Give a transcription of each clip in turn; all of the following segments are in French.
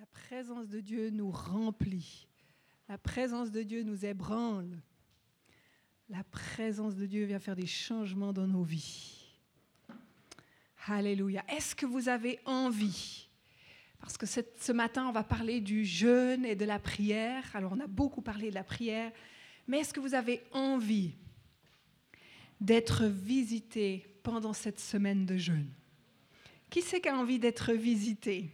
La présence de Dieu nous remplit. La présence de Dieu nous ébranle. La présence de Dieu vient faire des changements dans nos vies. Alléluia. Est-ce que vous avez envie? Parce que ce matin, on va parler du jeûne et de la prière. Alors, on a beaucoup parlé de la prière. Mais est-ce que vous avez envie d'être visité pendant cette semaine de jeûne? Qui c'est qui a envie d'être visité?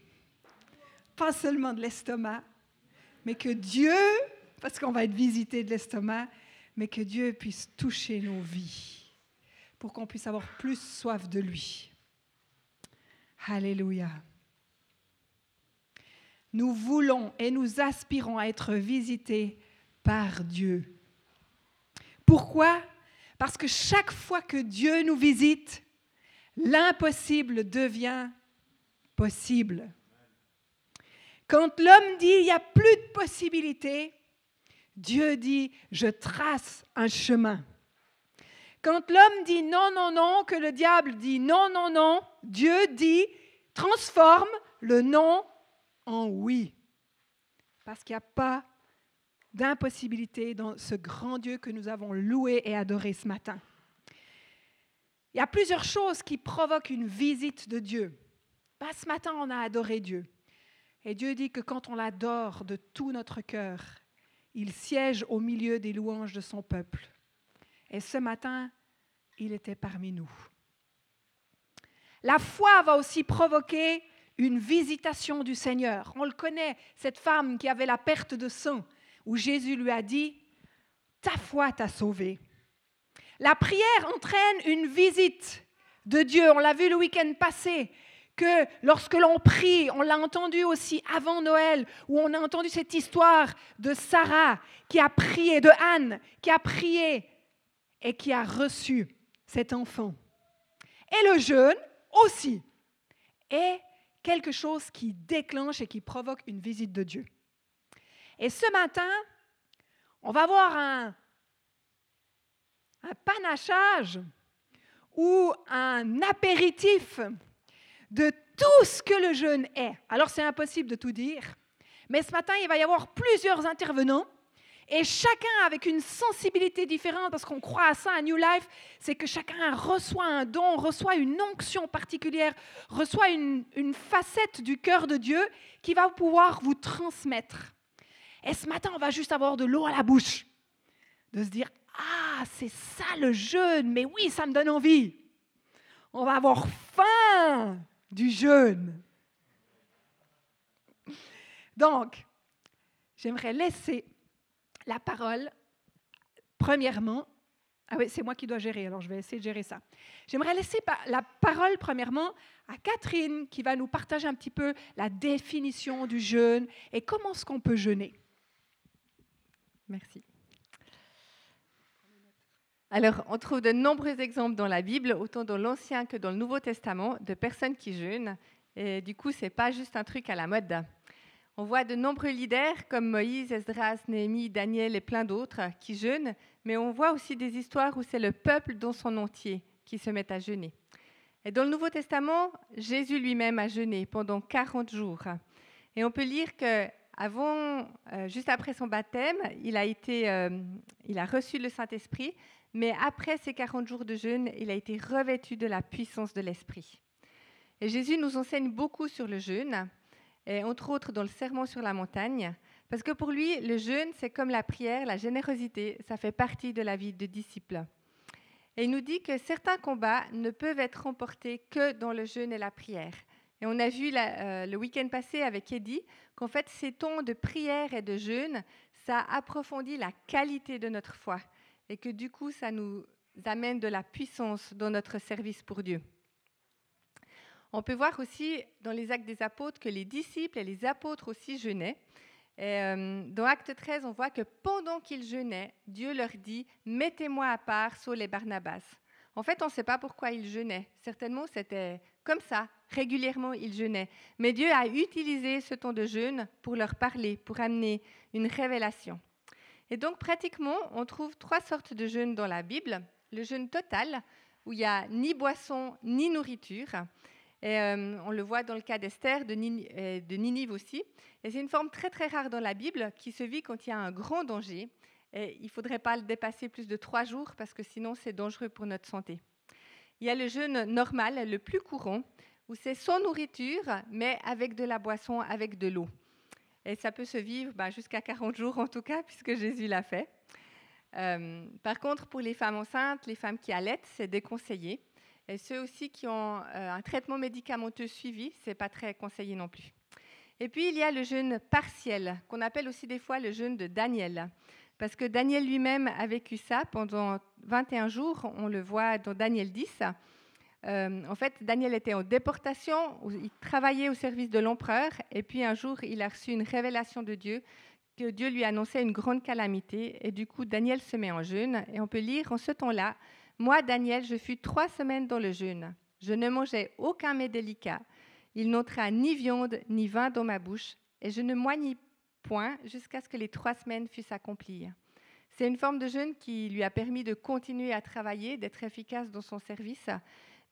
Pas seulement de l'estomac, mais que Dieu, parce qu'on va être visité de l'estomac, mais que Dieu puisse toucher nos vies pour qu'on puisse avoir plus soif de lui. Alléluia. Nous voulons et nous aspirons à être visités par Dieu. Pourquoi? Parce que chaque fois que Dieu nous visite, l'impossible devient possible. Quand l'homme dit il n'y a plus de possibilités, Dieu dit je trace un chemin. Quand l'homme dit non, non, non, que le diable dit non, non, non, Dieu dit transforme le non en oui. Parce qu'il n'y a pas d'impossibilité dans ce grand Dieu que nous avons loué et adoré ce matin. Il y a plusieurs choses qui provoquent une visite de Dieu. Pas ce matin, on a adoré Dieu. Et Dieu dit que quand on l'adore de tout notre cœur, il siège au milieu des louanges de son peuple. Et ce matin, il était parmi nous. La foi va aussi provoquer une visitation du Seigneur. On le connaît, cette femme qui avait la perte de sang, où Jésus lui a dit, Ta foi t'a sauvé. La prière entraîne une visite de Dieu. On l'a vu le week-end passé que lorsque l'on prie, on l'a entendu aussi avant Noël, où on a entendu cette histoire de Sarah qui a prié, de Anne qui a prié et qui a reçu cet enfant. Et le jeûne aussi est quelque chose qui déclenche et qui provoque une visite de Dieu. Et ce matin, on va voir un, panachage ou un apéritif de tout ce que le jeûne est. Alors c'est impossible de tout dire, mais ce matin, il va y avoir plusieurs intervenants et chacun avec une sensibilité différente, parce qu'on croit à ça à New Life, c'est que chacun reçoit un don, reçoit une onction particulière, reçoit une, une facette du cœur de Dieu qui va pouvoir vous transmettre. Et ce matin, on va juste avoir de l'eau à la bouche, de se dire, ah, c'est ça le jeûne, mais oui, ça me donne envie. On va avoir faim du jeûne. Donc, j'aimerais laisser la parole, premièrement, ah oui, c'est moi qui dois gérer, alors je vais essayer de gérer ça. J'aimerais laisser la parole, premièrement, à Catherine, qui va nous partager un petit peu la définition du jeûne et comment est-ce qu'on peut jeûner. Merci. Alors, on trouve de nombreux exemples dans la Bible, autant dans l'Ancien que dans le Nouveau Testament, de personnes qui jeûnent. Et du coup, ce n'est pas juste un truc à la mode. On voit de nombreux leaders comme Moïse, Esdras, Néhémie, Daniel et plein d'autres qui jeûnent, mais on voit aussi des histoires où c'est le peuple dans son entier qui se met à jeûner. Et dans le Nouveau Testament, Jésus lui-même a jeûné pendant 40 jours. Et on peut lire que avant, euh, juste après son baptême, il a, été, euh, il a reçu le Saint-Esprit, mais après ces 40 jours de jeûne, il a été revêtu de la puissance de l'Esprit. Et Jésus nous enseigne beaucoup sur le jeûne, et entre autres dans le Sermon sur la montagne, parce que pour lui, le jeûne, c'est comme la prière, la générosité, ça fait partie de la vie de disciple. Et il nous dit que certains combats ne peuvent être remportés que dans le jeûne et la prière. Et on a vu euh, le week-end passé avec Eddie qu'en fait, ces temps de prière et de jeûne, ça approfondit la qualité de notre foi et que du coup, ça nous amène de la puissance dans notre service pour Dieu. On peut voir aussi dans les actes des apôtres que les disciples et les apôtres aussi jeûnaient. Euh, dans Acte 13, on voit que pendant qu'ils jeûnaient, Dieu leur dit Mettez-moi à part Saul et Barnabas. En fait, on ne sait pas pourquoi ils jeûnaient. Certainement, c'était comme ça. Régulièrement, ils jeûnaient. Mais Dieu a utilisé ce temps de jeûne pour leur parler, pour amener une révélation. Et donc, pratiquement, on trouve trois sortes de jeûnes dans la Bible. Le jeûne total, où il n'y a ni boisson ni nourriture. Et euh, on le voit dans le cas d'Esther, de, de, Ninive aussi. Et c'est une forme très très rare dans la Bible qui se vit quand il y a un grand danger. Il ne faudrait pas le dépasser plus de trois jours parce que sinon c'est dangereux pour notre santé. Il y a le jeûne normal, le plus courant, où c'est sans nourriture, mais avec de la boisson, avec de l'eau. Et ça peut se vivre bah, jusqu'à 40 jours en tout cas, puisque Jésus l'a fait. Euh, par contre, pour les femmes enceintes, les femmes qui allaitent, c'est déconseillé. Et ceux aussi qui ont euh, un traitement médicamenteux suivi, c'est pas très conseillé non plus. Et puis il y a le jeûne partiel, qu'on appelle aussi des fois le jeûne de Daniel. Parce que Daniel lui-même a vécu ça pendant 21 jours, on le voit dans Daniel 10. Euh, en fait, Daniel était en déportation, il travaillait au service de l'empereur, et puis un jour, il a reçu une révélation de Dieu, que Dieu lui annonçait une grande calamité, et du coup, Daniel se met en jeûne, et on peut lire en ce temps-là, Moi, Daniel, je fus trois semaines dans le jeûne. Je ne mangeais aucun mets délicat. Il n'entra ni viande ni vin dans ma bouche, et je ne moignis point jusqu'à ce que les trois semaines fussent accomplies. C'est une forme de jeûne qui lui a permis de continuer à travailler, d'être efficace dans son service,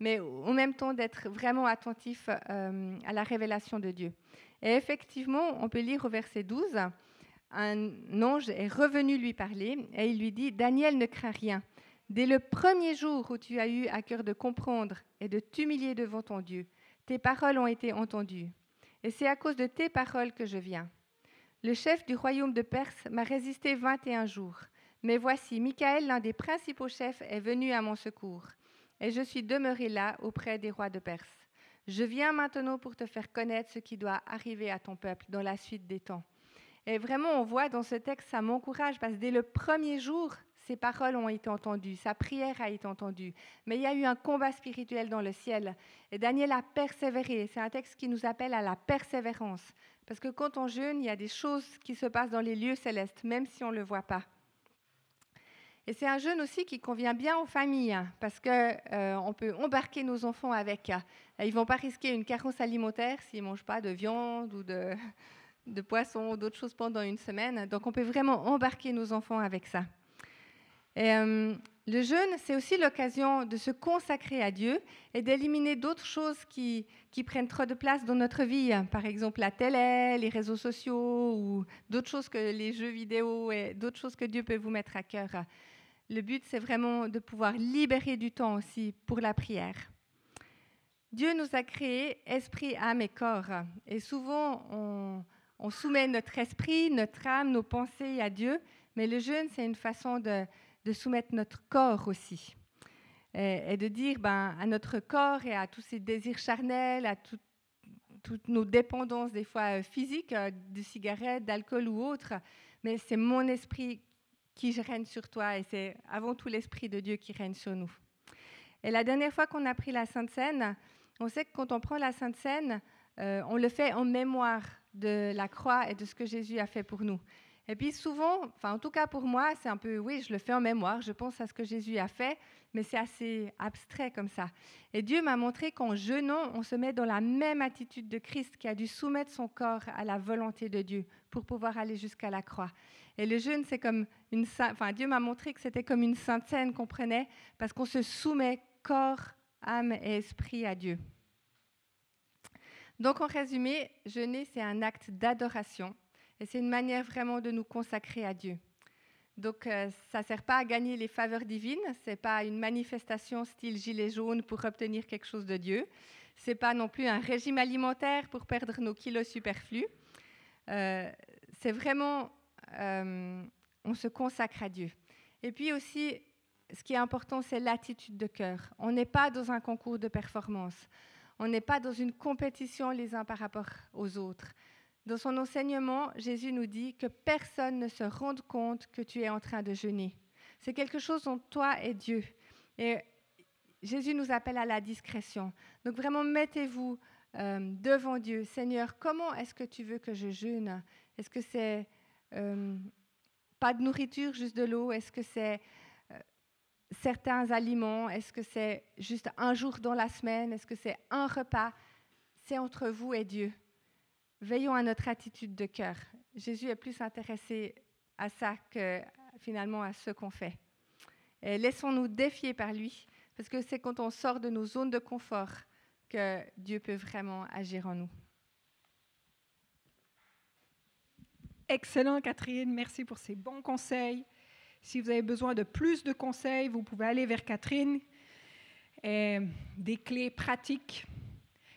mais en même temps d'être vraiment attentif euh, à la révélation de Dieu. Et effectivement, on peut lire au verset 12, un ange est revenu lui parler et il lui dit, Daniel ne craint rien. Dès le premier jour où tu as eu à cœur de comprendre et de t'humilier devant ton Dieu, tes paroles ont été entendues. Et c'est à cause de tes paroles que je viens. Le chef du royaume de Perse m'a résisté 21 jours. Mais voici, Michael, l'un des principaux chefs, est venu à mon secours. Et je suis demeuré là auprès des rois de Perse. Je viens maintenant pour te faire connaître ce qui doit arriver à ton peuple dans la suite des temps. Et vraiment, on voit dans ce texte, ça m'encourage parce que dès le premier jour, ses paroles ont été entendues, sa prière a été entendue. Mais il y a eu un combat spirituel dans le ciel. Et Daniel a persévéré. C'est un texte qui nous appelle à la persévérance. Parce que quand on jeûne, il y a des choses qui se passent dans les lieux célestes, même si on ne le voit pas. Et c'est un jeûne aussi qui convient bien aux familles, hein, parce qu'on euh, peut embarquer nos enfants avec. Hein. Ils ne vont pas risquer une carence alimentaire s'ils ne mangent pas de viande ou de, poisson ou d'autres choses pendant une semaine. Donc on peut vraiment embarquer nos enfants avec ça. Euh, le jeûne, c'est aussi l'occasion de se consacrer à Dieu et d'éliminer d'autres choses qui, prennent trop de place dans notre vie, par exemple la télé, les réseaux sociaux ou d'autres choses que les jeux vidéo et d'autres choses que Dieu peut vous mettre à cœur. Le but, c'est vraiment de pouvoir libérer du temps aussi pour la prière. Dieu nous a créés esprit, âme et corps. Et souvent, on, soumet notre esprit, notre âme, nos pensées à Dieu, mais le jeûne, c'est une façon de soumettre notre corps aussi. Et, de dire ben, à notre corps et à tous ces désirs charnels, à toutes nos dépendances, des fois euh, physiques, euh, de cigarettes, d'alcool ou autre, mais c'est mon esprit qui règne sur toi et c'est avant tout l'esprit de Dieu qui règne sur nous. Et la dernière fois qu'on a pris la Sainte Seine, on sait que quand on prend la Sainte Seine, euh, on le fait en mémoire de la croix et de ce que Jésus a fait pour nous. Et puis souvent, enfin en tout cas pour moi, c'est un peu, oui, je le fais en mémoire, je pense à ce que Jésus a fait, mais c'est assez abstrait comme ça. Et Dieu m'a montré qu'en jeûnant, on se met dans la même attitude de Christ qui a dû soumettre son corps à la volonté de Dieu pour pouvoir aller jusqu'à la croix. Et le jeûne, c'est comme une, enfin Dieu m'a montré que c'était comme une sainte scène qu'on prenait parce qu'on se soumet corps, âme et esprit à Dieu. Donc en résumé, jeûner, c'est un acte d'adoration et c'est une manière vraiment de nous consacrer à Dieu. Donc, euh, ça ne sert pas à gagner les faveurs divines, ce n'est pas une manifestation style gilet jaune pour obtenir quelque chose de Dieu. Ce n'est pas non plus un régime alimentaire pour perdre nos kilos superflus. Euh, c'est vraiment, euh, on se consacre à Dieu. Et puis aussi, ce qui est important, c'est l'attitude de cœur. On n'est pas dans un concours de performance. On n'est pas dans une compétition les uns par rapport aux autres. Dans son enseignement, Jésus nous dit que personne ne se rende compte que tu es en train de jeûner. C'est quelque chose entre toi et Dieu. Et Jésus nous appelle à la discrétion. Donc vraiment, mettez-vous euh, devant Dieu. Seigneur, comment est-ce que tu veux que je jeûne? Est-ce que c'est euh, pas de nourriture, juste de l'eau? Est-ce que c'est euh, certains aliments? Est-ce que c'est juste un jour dans la semaine? Est-ce que c'est un repas? C'est entre vous et Dieu. Veillons à notre attitude de cœur. Jésus est plus intéressé à ça que finalement à ce qu'on fait. Laissons-nous défier par lui, parce que c'est quand on sort de nos zones de confort que Dieu peut vraiment agir en nous. Excellent, Catherine. Merci pour ces bons conseils. Si vous avez besoin de plus de conseils, vous pouvez aller vers Catherine. Des clés pratiques.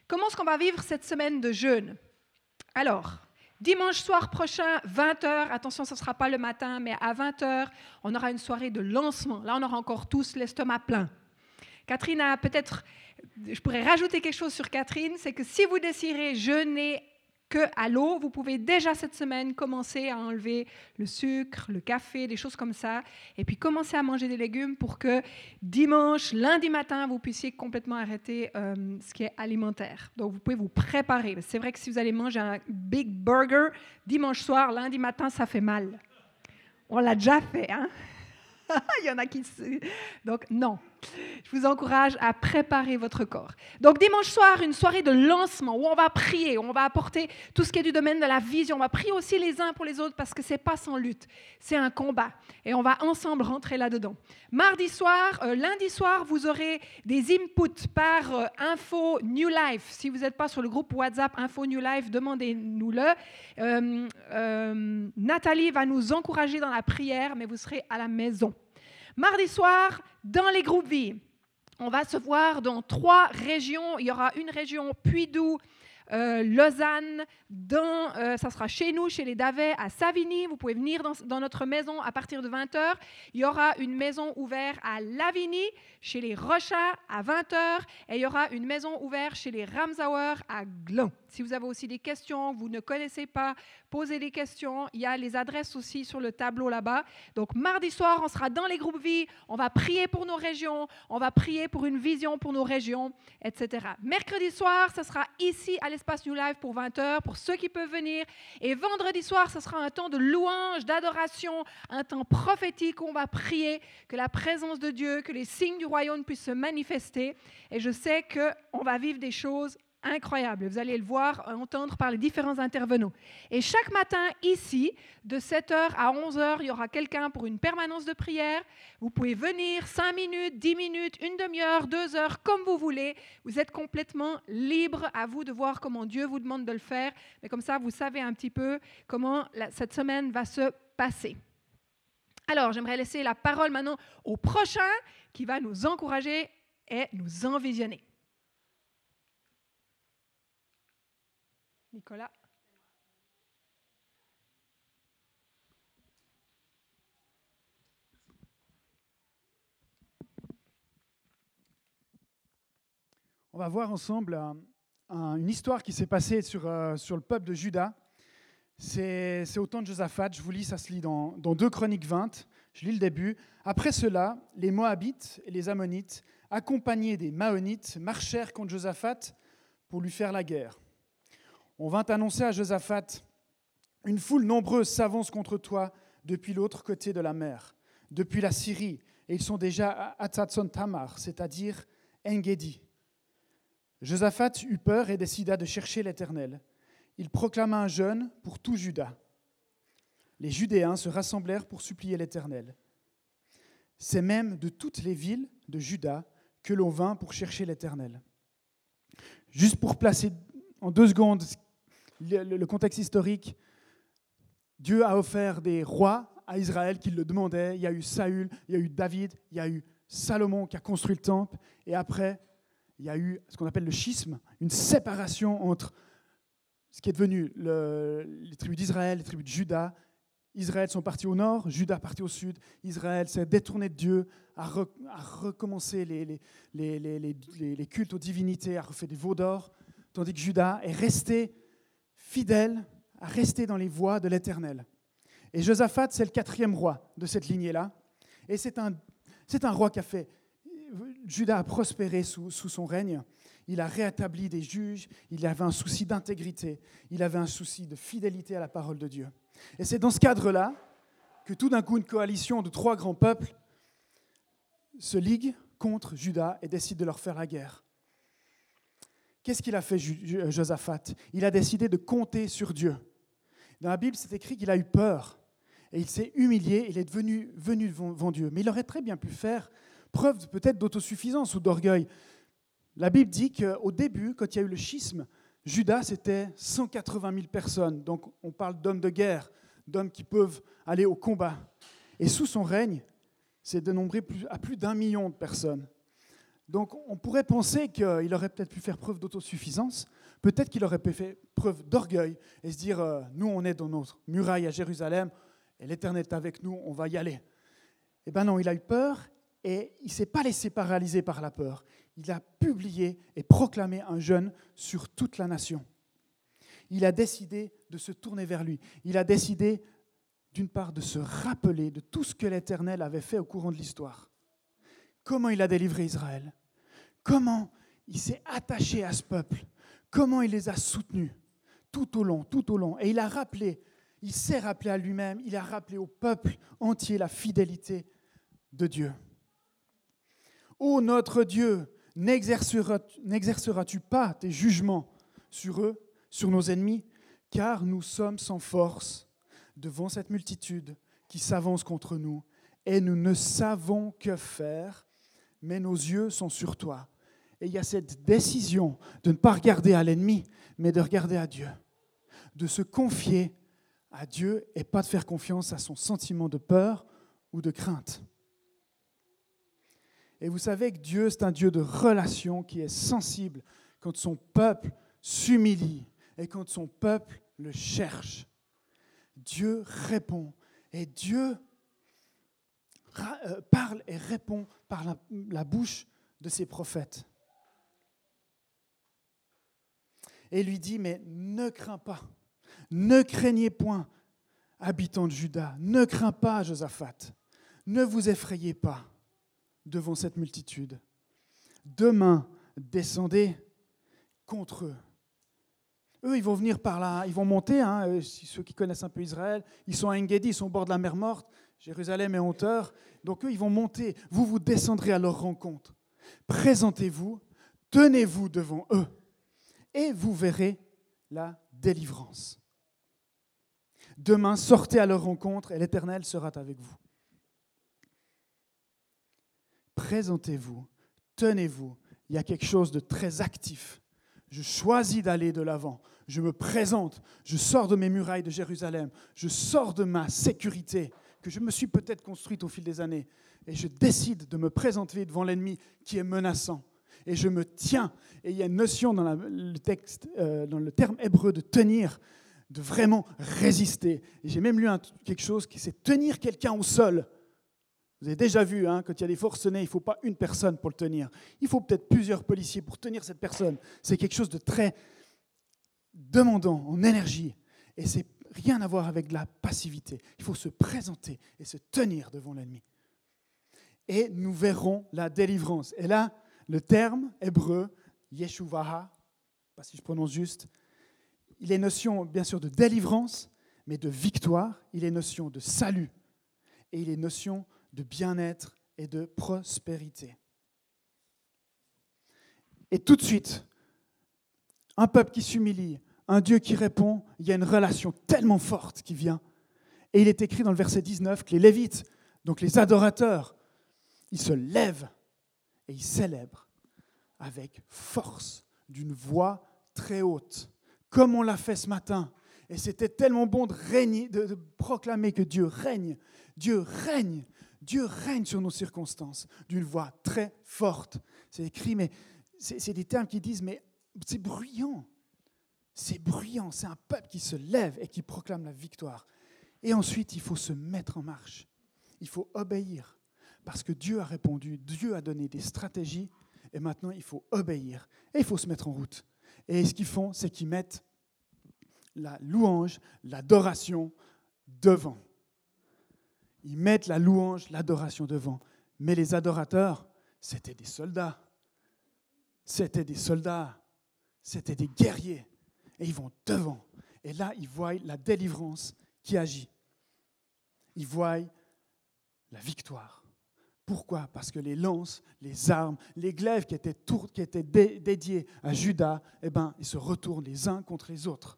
Comment est-ce qu'on va vivre cette semaine de jeûne? Alors, dimanche soir prochain, 20h, attention, ce ne sera pas le matin, mais à 20h, on aura une soirée de lancement. Là, on aura encore tous l'estomac plein. Catherine a peut-être, je pourrais rajouter quelque chose sur Catherine, c'est que si vous désirez jeûner que à l'eau, vous pouvez déjà cette semaine commencer à enlever le sucre, le café, des choses comme ça, et puis commencer à manger des légumes pour que dimanche, lundi matin, vous puissiez complètement arrêter euh, ce qui est alimentaire. Donc vous pouvez vous préparer. C'est vrai que si vous allez manger un big burger dimanche soir, lundi matin, ça fait mal. On l'a déjà fait, hein? Il y en a qui... Donc non, je vous encourage à préparer votre corps. Donc dimanche soir, une soirée de lancement où on va prier, on va apporter tout ce qui est du domaine de la vision. On va prier aussi les uns pour les autres parce que c'est pas sans lutte, c'est un combat et on va ensemble rentrer là-dedans. Mardi soir, euh, lundi soir, vous aurez des inputs par euh, Info New Life. Si vous n'êtes pas sur le groupe WhatsApp Info New Life, demandez-nous-le. Euh, Nathalie va nous encourager dans la prière, mais vous serez à la maison. Mardi soir, dans les groupes vie, on va se voir dans trois régions. Il y aura une région Puy-Doux, euh, Lausanne, euh, ça sera chez nous, chez les Davets, à Savigny. Vous pouvez venir dans, notre maison à partir de 20h. Il y aura une maison ouverte à Lavigny, chez les Rochas, à 20h. Et il y aura une maison ouverte chez les Ramsauer, à Gland. Si vous avez aussi des questions, vous ne connaissez pas, posez des questions. Il y a les adresses aussi sur le tableau là-bas. Donc mardi soir, on sera dans les groupes vie. On va prier pour nos régions. On va prier pour une vision pour nos régions, etc. Mercredi soir, ce sera ici à l'espace New Life pour 20h, pour ceux qui peuvent venir. Et vendredi soir, ce sera un temps de louange, d'adoration, un temps prophétique où on va prier que la présence de Dieu, que les signes du royaume puissent se manifester. Et je sais qu'on va vivre des choses incroyable. Vous allez le voir, entendre par les différents intervenants. Et chaque matin, ici, de 7h à 11h, il y aura quelqu'un pour une permanence de prière. Vous pouvez venir 5 minutes, 10 minutes, une demi-heure, 2 heures, comme vous voulez. Vous êtes complètement libre à vous de voir comment Dieu vous demande de le faire. Mais comme ça, vous savez un petit peu comment cette semaine va se passer. Alors, j'aimerais laisser la parole maintenant au prochain qui va nous encourager et nous envisionner. Nicolas. On va voir ensemble une histoire qui s'est passée sur, euh, le peuple de Juda. C'est au temps de Josaphat, je vous lis, ça se lit dans, dans 2 Chroniques 20, je lis le début. Après cela, les Moabites et les Ammonites, accompagnés des Maonites, marchèrent contre Josaphat pour lui faire la guerre on vint annoncer à Josaphat Une foule nombreuse s'avance contre toi depuis l'autre côté de la mer, depuis la Syrie, et ils sont déjà à Atzatson Tamar, c'est-à-dire Engedi. Josaphat eut peur et décida de chercher l'Éternel. Il proclama un jeûne pour tout Juda. Les Judéens se rassemblèrent pour supplier l'Éternel. C'est même de toutes les villes de Juda que l'on vint pour chercher l'Éternel. Juste pour placer en deux secondes le, contexte historique, Dieu a offert des rois à Israël qui le demandaient. Il y a eu Saül, il y a eu David, il y a eu Salomon qui a construit le temple. Et après, il y a eu ce qu'on appelle le schisme, une séparation entre ce qui est devenu les tribus d'Israël, les tribus de Juda. Israël sont partis au nord, Juda parti au sud. Israël s'est détourné de Dieu, a, recommencé les, les, cultes aux divinités, a refait des veaux d'or, tandis que Juda est resté fidèle à rester dans les voies de l'Éternel. Et Josaphat, c'est le quatrième roi de cette lignée-là. Et c'est un, c'est un roi qui a fait... Judas a prospéré sous, sous son règne. Il a rétabli des juges. Il avait un souci d'intégrité. Il avait un souci de fidélité à la parole de Dieu. Et c'est dans ce cadre-là que tout d'un coup, une coalition de trois grands peuples se ligue contre Judas et décide de leur faire la guerre. Qu'est-ce qu'il a fait, euh, Josaphat? Il a décidé de compter sur Dieu. Dans la Bible, c'est écrit qu'il a eu peur et il s'est humilié, il est devenu, venu devant Dieu. Mais il aurait très bien pu faire preuve peut-être d'autosuffisance ou d'orgueil. La Bible dit qu'au début, quand il y a eu le schisme, Judas, c'était 180 000 personnes. Donc on parle d'hommes de guerre, d'hommes qui peuvent aller au combat. Et sous son règne, c'est dénombré à plus d'un million de personnes. Donc on pourrait penser qu'il aurait peut-être pu faire preuve d'autosuffisance, peut-être qu'il aurait pu faire preuve d'orgueil et se dire, euh, nous on est dans notre muraille à Jérusalem, et l'Éternel est avec nous, on va y aller. Eh bien non, il a eu peur et il ne s'est pas laissé paralyser par la peur. Il a publié et proclamé un jeûne sur toute la nation. Il a décidé de se tourner vers lui. Il a décidé, d'une part, de se rappeler de tout ce que l'Éternel avait fait au courant de l'histoire comment il a délivré Israël, comment il s'est attaché à ce peuple, comment il les a soutenus? Tout au long, tout au long. Et il a rappelé, il s'est rappelé à lui-même, il a rappelé au peuple entier la fidélité de Dieu. Ô notre Dieu, n'exerceras-tu pas tes jugements sur eux, sur nos ennemis, car nous sommes sans force devant cette multitude qui s'avance contre nous, et nous ne savons que faire mais nos yeux sont sur toi. Et il y a cette décision de ne pas regarder à l'ennemi, mais de regarder à Dieu, de se confier à Dieu et pas de faire confiance à son sentiment de peur ou de crainte. Et vous savez que Dieu, c'est un Dieu de relation qui est sensible quand son peuple s'humilie et quand son peuple le cherche. Dieu répond et Dieu euh, parle et répond par la, bouche de ses prophètes. Et lui dit, mais ne crains pas, ne craignez point, habitants de Juda, ne crains pas, Josaphat, ne vous effrayez pas devant cette multitude. Demain, descendez contre eux. Eux, ils vont venir par là, ils vont monter, hein, euh, ceux qui connaissent un peu Israël, ils sont à Engedi, ils sont au bord de la mer morte, Jérusalem est hauteur. Donc eux, ils vont monter. Vous, vous descendrez à leur rencontre. Présentez-vous, tenez-vous devant eux, et vous verrez la délivrance. Demain, sortez à leur rencontre, et l'Éternel sera avec vous. Présentez-vous, tenez-vous. Il y a quelque chose de très actif. Je choisis d'aller de l'avant. Je me présente. Je sors de mes murailles de Jérusalem. Je sors de ma sécurité que je me suis peut-être construite au fil des années. Et je décide de me présenter devant l'ennemi qui est menaçant. Et je me tiens. Et il y a une notion dans le texte, euh, dans le terme hébreu de tenir, de vraiment résister. J'ai même lu quelque chose qui c'est tenir quelqu'un au sol. Vous avez déjà vu, hein, quand il y a des forcenés, il ne faut pas une personne pour le tenir. Il faut peut-être plusieurs policiers pour tenir cette personne. C'est quelque chose de très demandant en énergie. Et c'est rien à voir avec de la passivité. Il faut se présenter et se tenir devant l'ennemi. Et nous verrons la délivrance. Et là, le terme hébreu, Yeshuvaha, pas si je prononce juste, il est notion bien sûr de délivrance, mais de victoire, il est notion de salut, et il est notion de bien-être et de prospérité. Et tout de suite, un peuple qui s'humilie, un Dieu qui répond, il y a une relation tellement forte qui vient. Et il est écrit dans le verset 19 que les Lévites, donc les adorateurs, ils se lèvent et ils célèbrent avec force, d'une voix très haute, comme on l'a fait ce matin. Et c'était tellement bon de proclamer que Dieu règne. Dieu règne. Dieu règne sur nos circonstances d'une voix très forte. C'est écrit, mais c'est des termes qui disent, mais c'est bruyant. C'est bruyant, c'est un peuple qui se lève et qui proclame la victoire. Et ensuite, il faut se mettre en marche. Il faut obéir. Parce que Dieu a répondu, Dieu a donné des stratégies, et maintenant il faut obéir. Et il faut se mettre en route. Et ce qu'ils font, c'est qu'ils mettent la louange, l'adoration devant. Ils mettent la louange, l'adoration devant. Mais les adorateurs, c'était des soldats. C'était des soldats. C'était des guerriers et ils vont devant. Et là, ils voient la délivrance qui agit. Ils voient la victoire. Pourquoi? Parce que les lances, les armes, les glaives qui étaient, étaient dédiés à Judas, eh ben, ils se retournent les uns contre les autres.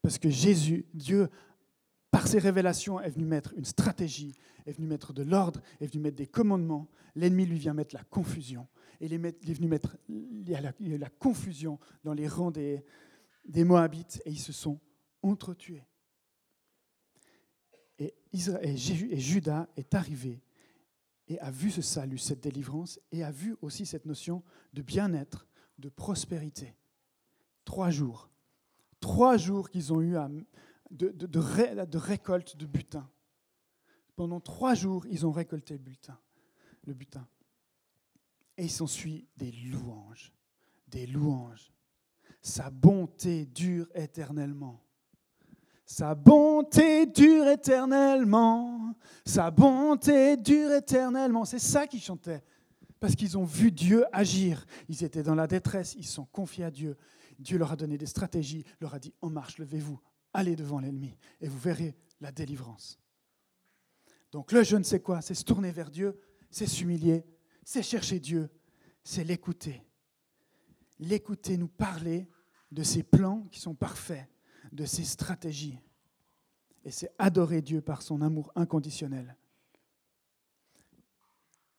Parce que Jésus, Dieu, par ses révélations, est venu mettre une stratégie, est venu mettre de l'ordre, est venu mettre des commandements. L'ennemi lui vient mettre la confusion. Et il est venu mettre y a la, confusion dans les rangs des, des Moabites et ils se sont entretués. Et, Israël, et Judas est arrivé et a vu ce salut, cette délivrance, et a vu aussi cette notion de bien-être, de prospérité. Trois jours. Trois jours qu'ils ont eu de, récolte de butin. Pendant trois jours, ils ont récolté le butin. Le butin. Et il s'ensuit des louanges. Des louanges. Sa bonté dure éternellement. Sa bonté dure éternellement. Sa bonté dure éternellement. C'est ça qu'ils chantaient. Parce qu'ils ont vu Dieu agir. Ils étaient dans la détresse. Ils sont confiés à Dieu. Dieu leur a donné des stratégies. Leur a dit En marche, levez-vous. Allez devant l'ennemi. Et vous verrez la délivrance. Donc le je ne sais quoi, c'est se tourner vers Dieu, c'est s'humilier, c'est chercher Dieu, c'est l'écouter. L'écouter nous parler de ses plans qui sont parfaits de ses stratégies. Et c'est adorer Dieu par son amour inconditionnel.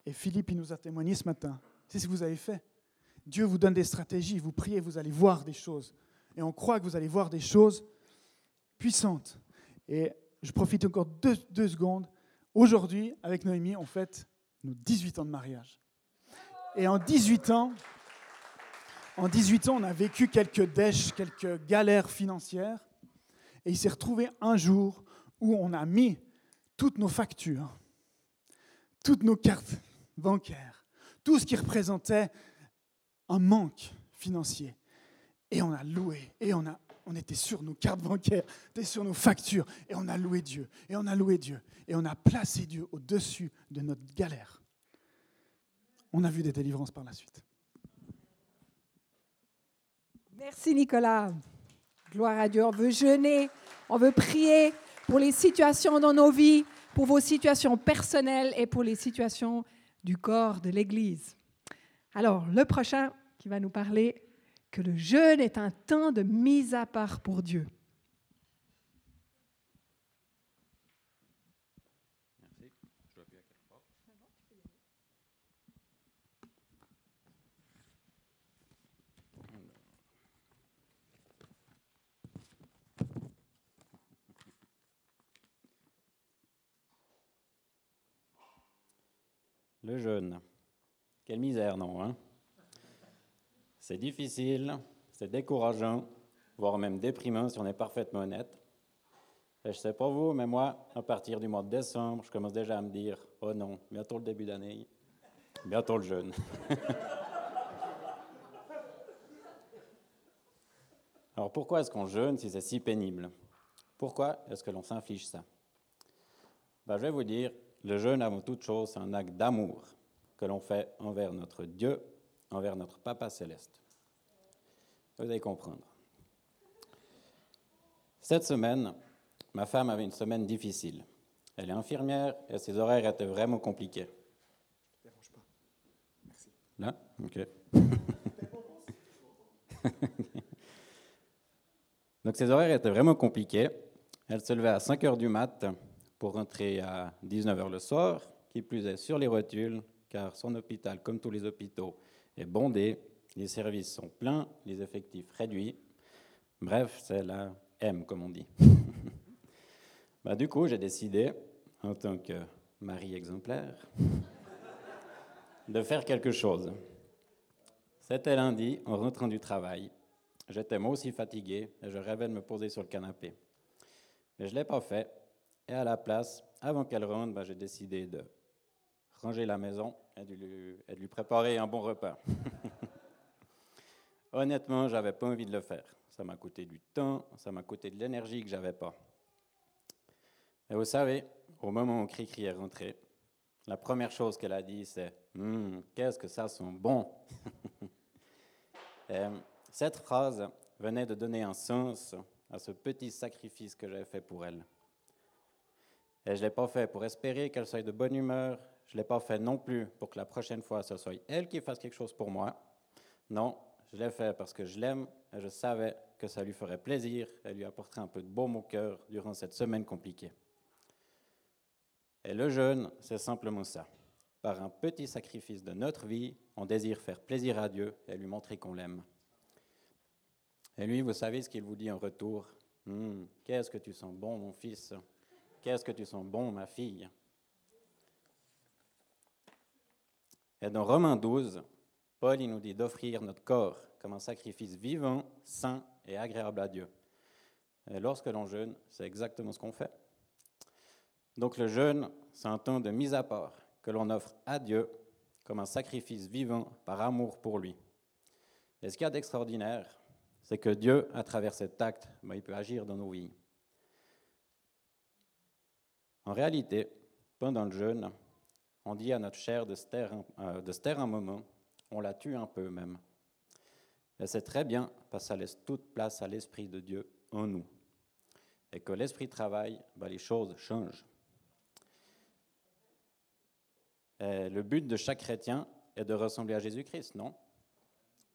Et Philippe, il nous a témoigné ce matin. C'est ce que vous avez fait. Dieu vous donne des stratégies, vous priez, vous allez voir des choses. Et on croit que vous allez voir des choses puissantes. Et je profite encore deux, deux secondes. Aujourd'hui, avec Noémie, on fête nos 18 ans de mariage. Et en 18 ans, en 18 ans, on a vécu quelques dèches, quelques galères financières. Et il s'est retrouvé un jour où on a mis toutes nos factures, toutes nos cartes bancaires, tout ce qui représentait un manque financier. Et on a loué, et on, a, on était sur nos cartes bancaires, on sur nos factures, et on a loué Dieu, et on a loué Dieu, et on a placé Dieu au-dessus de notre galère. On a vu des délivrances par la suite. Merci Nicolas. Gloire à Dieu. On veut jeûner, on veut prier pour les situations dans nos vies, pour vos situations personnelles et pour les situations du corps de l'Église. Alors, le prochain qui va nous parler que le jeûne est un temps de mise à part pour Dieu. Le jeûne. Quelle misère, non hein? C'est difficile, c'est décourageant, voire même déprimant si on est parfaitement honnête. Et je sais pas vous, mais moi, à partir du mois de décembre, je commence déjà à me dire Oh non, bientôt le début d'année, bientôt le jeûne. Alors pourquoi est-ce qu'on jeûne si c'est si pénible? Pourquoi est-ce que l'on s'inflige ça? Ben, Je vais vous dire, le jeûne, avant toute chose, c'est un acte d'amour que l'on fait envers notre Dieu, envers notre Papa céleste. Vous allez comprendre. Cette semaine, ma femme avait une semaine difficile. Elle est infirmière et ses horaires étaient vraiment compliqués. Là Ok. Donc ses horaires étaient vraiment compliqués. Elle se levait à 5 heures du mat pour rentrer à 19h le soir, qui plus est sur les rotules, car son hôpital, comme tous les hôpitaux, est bondé, les services sont pleins, les effectifs réduits. Bref, c'est la M, comme on dit. bah, du coup, j'ai décidé, en tant que mari exemplaire, de faire quelque chose. C'était lundi, en rentrant du travail. J'étais moi aussi fatigué et je rêvais de me poser sur le canapé. Mais je ne l'ai pas fait et à la place, avant qu'elle rentre, ben, j'ai décidé de ranger la maison et de lui, préparer un bon repas. Honnêtement, je n'avais pas envie de le faire. Ça m'a coûté du temps, ça m'a coûté de l'énergie que j'avais pas. Et vous savez, au moment où Cricri est rentré, la première chose qu'elle a dit, c'est hum, Qu'est-ce que ça sent bon? Cette phrase venait de donner un sens à ce petit sacrifice que j'avais fait pour elle. Et je ne l'ai pas fait pour espérer qu'elle soit de bonne humeur. Je ne l'ai pas fait non plus pour que la prochaine fois, ce soit elle qui fasse quelque chose pour moi. Non, je l'ai fait parce que je l'aime et je savais que ça lui ferait plaisir et lui apporterait un peu de baume au cœur durant cette semaine compliquée. Et le jeûne, c'est simplement ça. Par un petit sacrifice de notre vie, on désire faire plaisir à Dieu et lui montrer qu'on l'aime. Et lui, vous savez ce qu'il vous dit en retour Hum, Qu'est-ce que tu sens bon, mon fils? Qu'est-ce que tu sens? Bon, ma fille Et dans Romains 12, Paul il nous dit d'offrir notre corps comme un sacrifice vivant, saint et agréable à Dieu. Et lorsque l'on jeûne, c'est exactement ce qu'on fait. Donc le jeûne, c'est un temps de mise à part que l'on offre à Dieu comme un sacrifice vivant par amour pour lui. Et ce qu'il y a d'extraordinaire, c'est que Dieu, à travers cet acte, ben, il peut agir dans nos vies. En réalité, pendant le jeûne, on dit à notre chair de se taire un, euh, moment, on la tue un peu même. Et c'est très bien parce que ça laisse toute place à l'Esprit de Dieu en nous. Et que l'Esprit travaille, ben, les choses changent. Le but de chaque chrétien est de ressembler à Jésus-Christ, non?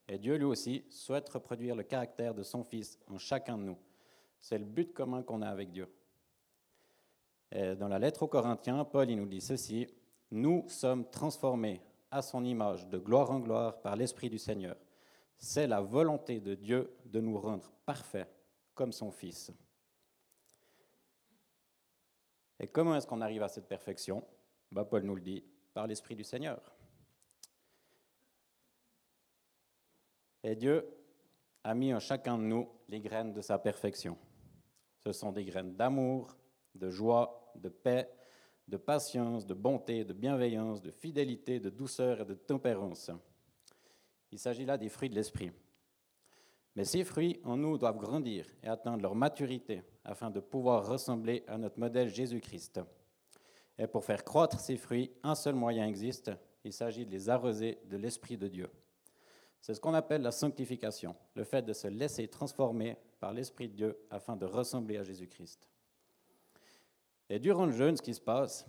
Et Dieu lui aussi souhaite reproduire le caractère de son Fils en chacun de nous. C'est le but commun qu'on a avec Dieu. Et dans la lettre aux Corinthiens, Paul il nous dit ceci nous sommes transformés à son image de gloire en gloire par l'Esprit du Seigneur. C'est la volonté de Dieu de nous rendre parfaits comme son Fils. Et comment est-ce qu'on arrive à cette perfection? Bah, Paul nous le dit, par l'Esprit du Seigneur. Et Dieu a mis en chacun de nous les graines de sa perfection. Ce sont des graines d'amour, de joie, de paix, de patience, de bonté, de bienveillance, de fidélité, de douceur et de tempérance. Il s'agit là des fruits de l'esprit. Mais ces fruits en nous doivent grandir et atteindre leur maturité afin de pouvoir ressembler à notre modèle Jésus-Christ. Et pour faire croître ces fruits, un seul moyen existe, il s'agit de les arroser de l'Esprit de Dieu. C'est ce qu'on appelle la sanctification, le fait de se laisser transformer par l'Esprit de Dieu afin de ressembler à Jésus-Christ. Et durant le jeûne, ce qui se passe,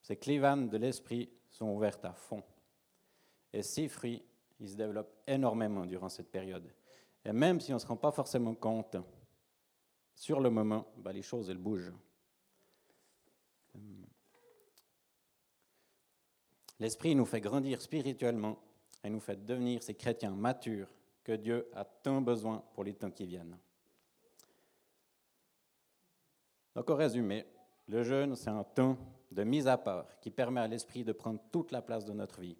c'est que les vannes de l'esprit sont ouvertes à fond. Et ces fruits, ils se développent énormément durant cette période. Et même si on ne se rend pas forcément compte, sur le moment, bah, les choses, elles bougent. L'Esprit nous fait grandir spirituellement et nous fait devenir ces chrétiens matures que Dieu a tant besoin pour les temps qui viennent. Donc, au résumé, le jeûne, c'est un temps de mise à part qui permet à l'esprit de prendre toute la place de notre vie.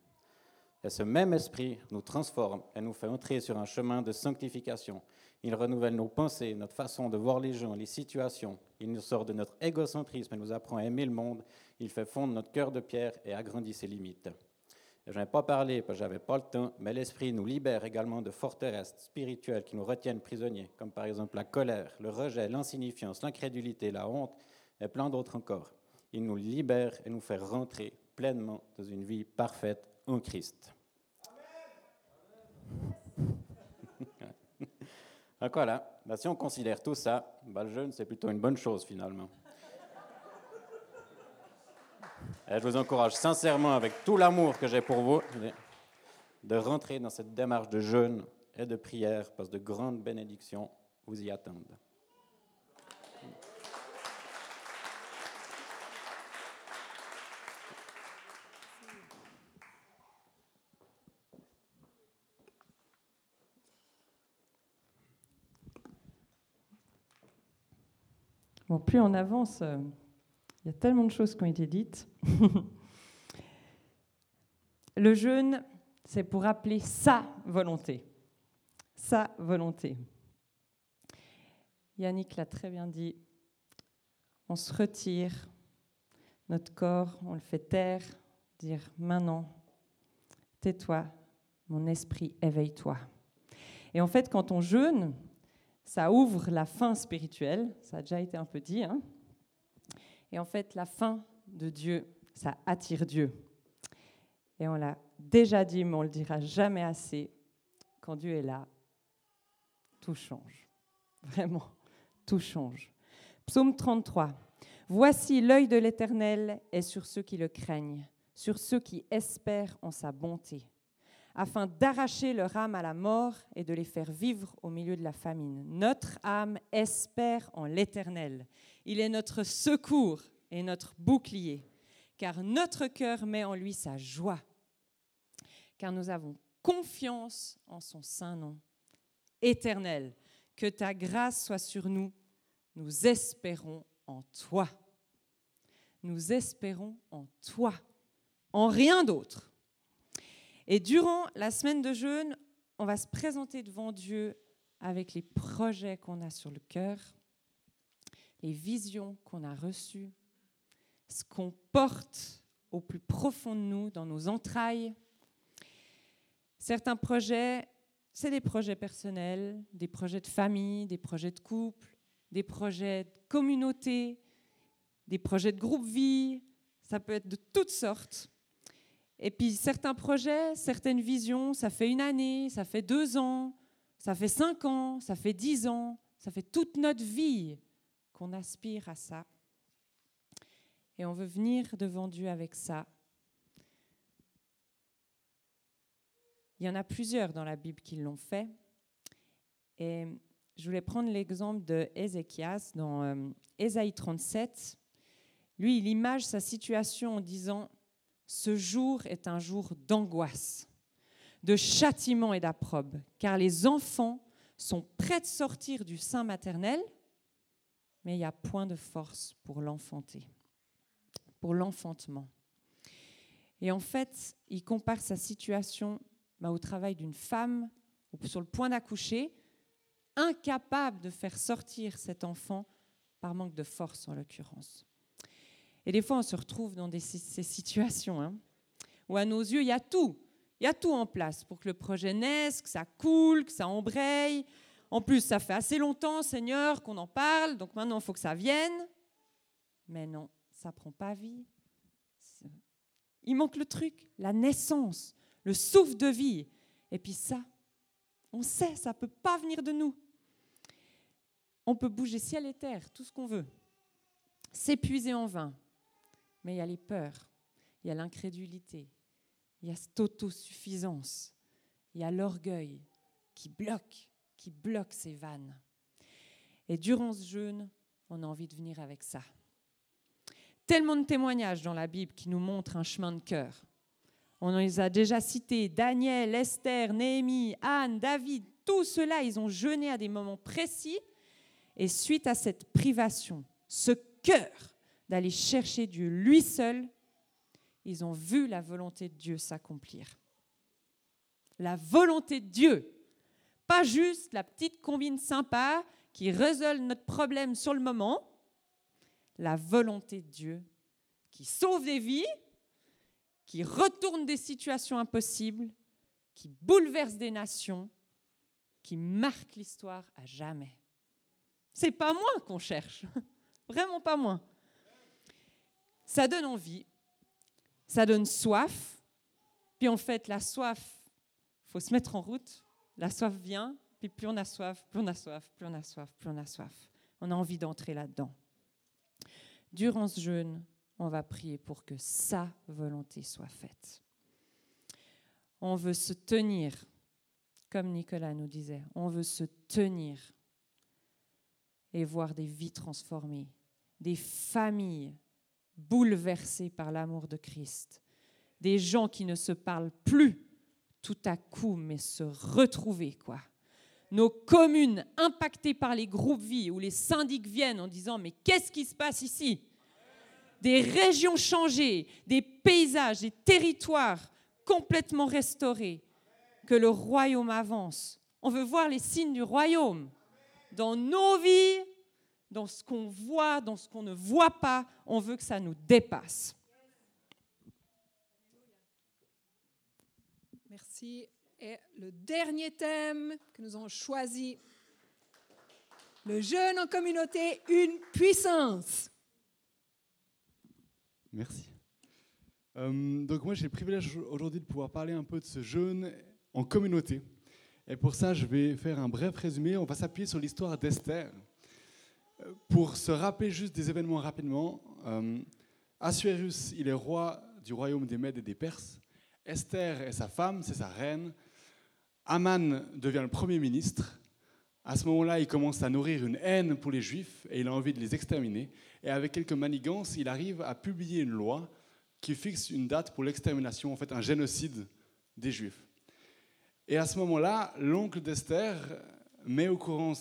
Et ce même esprit nous transforme et nous fait entrer sur un chemin de sanctification. Il renouvelle nos pensées, notre façon de voir les gens, les situations. Il nous sort de notre égocentrisme et nous apprend à aimer le monde. Il fait fondre notre cœur de pierre et agrandit ses limites. Je n'ai pas parlé parce que je n'avais pas le temps, mais l'Esprit nous libère également de forteresses spirituelles qui nous retiennent prisonniers, comme par exemple la colère, le rejet, l'insignifiance, l'incrédulité, la honte, et plein d'autres encore. Il nous libère et nous fait rentrer pleinement dans une vie parfaite en Christ. Donc voilà, bah, si on considère tout ça, bah, le jeûne, c'est plutôt une bonne chose finalement. Et je vous encourage sincèrement, avec tout l'amour que j'ai pour vous, de rentrer dans cette démarche de jeûne et de prière, parce que de grandes bénédictions vous y attendent. Plus on avance, il y a tellement de choses qui ont été dites. Le jeûne, c'est pour appeler sa volonté. Sa volonté. Yannick l'a très bien dit. On se retire, notre corps, on le fait taire, dire maintenant, tais-toi, mon esprit, éveille-toi. Et en fait, quand on jeûne, ça ouvre la fin spirituelle, ça a déjà été un peu dit. Hein. et en fait, la fin de Dieu, ça attire Dieu. Et on l'a déjà dit, mais on le dira jamais assez. Quand Dieu est là, tout change. Vraiment, tout change. Psaume 33. Voici l'œil de l'Éternel est sur ceux qui le craignent, sur ceux qui espèrent en sa bonté, afin d'arracher leur âme à la mort et de les faire vivre au milieu de la famine. Notre âme espère en l'Éternel. Il est notre secours et notre bouclier, car notre cœur met en lui sa joie, car nous avons confiance en son saint nom. Éternel, que ta grâce soit sur nous, nous espérons en toi. Nous espérons en toi, en rien d'autre. Et durant la semaine de jeûne, on va se présenter devant Dieu avec les projets qu'on a sur le cœur, les visions qu'on a reçues, ce qu'on porte au plus profond de nous, dans nos entrailles. Certains projets, c'est des projets personnels, des projets de famille, des projets de couple, des projets de communauté, des projets de groupe vie, ça peut être de toutes sortes. Et puis certains projets, certaines visions, ça fait une année, ça fait deux ans, ça fait cinq ans, ça fait dix ans, ça fait toute notre vie qu'on aspire à ça. Et on veut venir devant Dieu avec ça. Il y en a plusieurs dans la Bible qui l'ont fait. Et je voulais prendre l'exemple de Ézéchias dans euh, Ésaïe 37. Lui, il image sa situation en disant Ce jour est un jour d'angoisse, de châtiment et d'approbe, car les enfants sont prêts de sortir du sein maternel, mais il n'y a point de force pour l'enfanter, pour l'enfantement. Et en fait, il compare sa situation bah, au travail d'une femme sur le point d'accoucher, incapable de faire sortir cet enfant par manque de force en l'occurrence. Et des fois, on se retrouve dans ces situations hein, où, à nos yeux, il y a tout. Il y a tout en place pour que le projet naisse, que ça coule, que ça embraye. En plus, ça fait assez longtemps, Seigneur, qu'on en parle, donc maintenant, il faut que ça vienne. Mais non, ça prend pas vie. Il manque le truc, la naissance, le souffle de vie. Et puis ça, on sait, ça ne peut pas venir de nous. On peut bouger ciel et terre, tout ce qu'on veut, s'épuiser en vain, mais il y a les peurs, il y a l'incrédulité, il y a cette autosuffisance, il y a l'orgueil qui bloque, qui bloque ces vannes. Et durant ce jeûne, on a envie de venir avec ça. Tellement de témoignages dans la Bible qui nous montrent un chemin de cœur. On les a déjà cités, Daniel, Esther, Néhémie, Anne, David, tous ceux-là, ils ont jeûné à des moments précis. Et suite à cette privation, ce cœur d'aller chercher Dieu lui seul, ils ont vu la volonté de Dieu s'accomplir. La volonté de Dieu, pas juste la petite combine sympa qui résolve notre problème sur le moment, la volonté de Dieu qui sauve des vies, qui retourne des situations impossibles, qui bouleverse des nations, qui marque l'histoire à jamais. C'est pas moins qu'on cherche, vraiment pas moins ça donne envie, ça donne soif. Puis en fait, la soif, il faut se mettre en route. La soif vient, puis plus on a soif, plus on a soif, plus on a soif, plus on a soif. On a envie d'entrer là-dedans. Durant ce jeûne, on va prier pour que sa volonté soit faite. On veut se tenir, comme Nicolas nous disait, on veut se tenir et voir des vies transformées, des familles bouleversés par l'amour de Christ. Des gens qui ne se parlent plus tout à coup, mais se retrouver, quoi. Nos communes impactées par les groupes vie où les syndics viennent en disant Mais qu'est-ce qui se passe ici? Des régions changées, des paysages, des territoires complètement restaurés. Que le royaume avance. On veut voir les signes du royaume dans nos vies dans ce qu'on voit, dans ce qu'on ne voit pas. On veut que ça nous dépasse. Merci. Et le dernier thème que nous avons choisi, le jeûne en communauté, une puissance. Merci. Euh, donc moi j'ai le privilège aujourd'hui de pouvoir parler un peu de ce jeûne en communauté. Et pour ça je vais faire un bref résumé. On va s'appuyer sur l'histoire d'Esther. Pour se rappeler juste des événements rapidement, euh, Assuérus, il est roi du royaume des Mèdes et des Perses. Esther est sa femme, c'est sa reine. Aman devient le premier ministre. À ce moment-là, il commence à nourrir une haine pour les Juifs et il a envie de les exterminer. Et avec quelques manigances, il arrive à publier une loi qui fixe une date pour l'extermination, en fait un génocide des Juifs. Et à ce moment-là, l'oncle d'Esther met au courant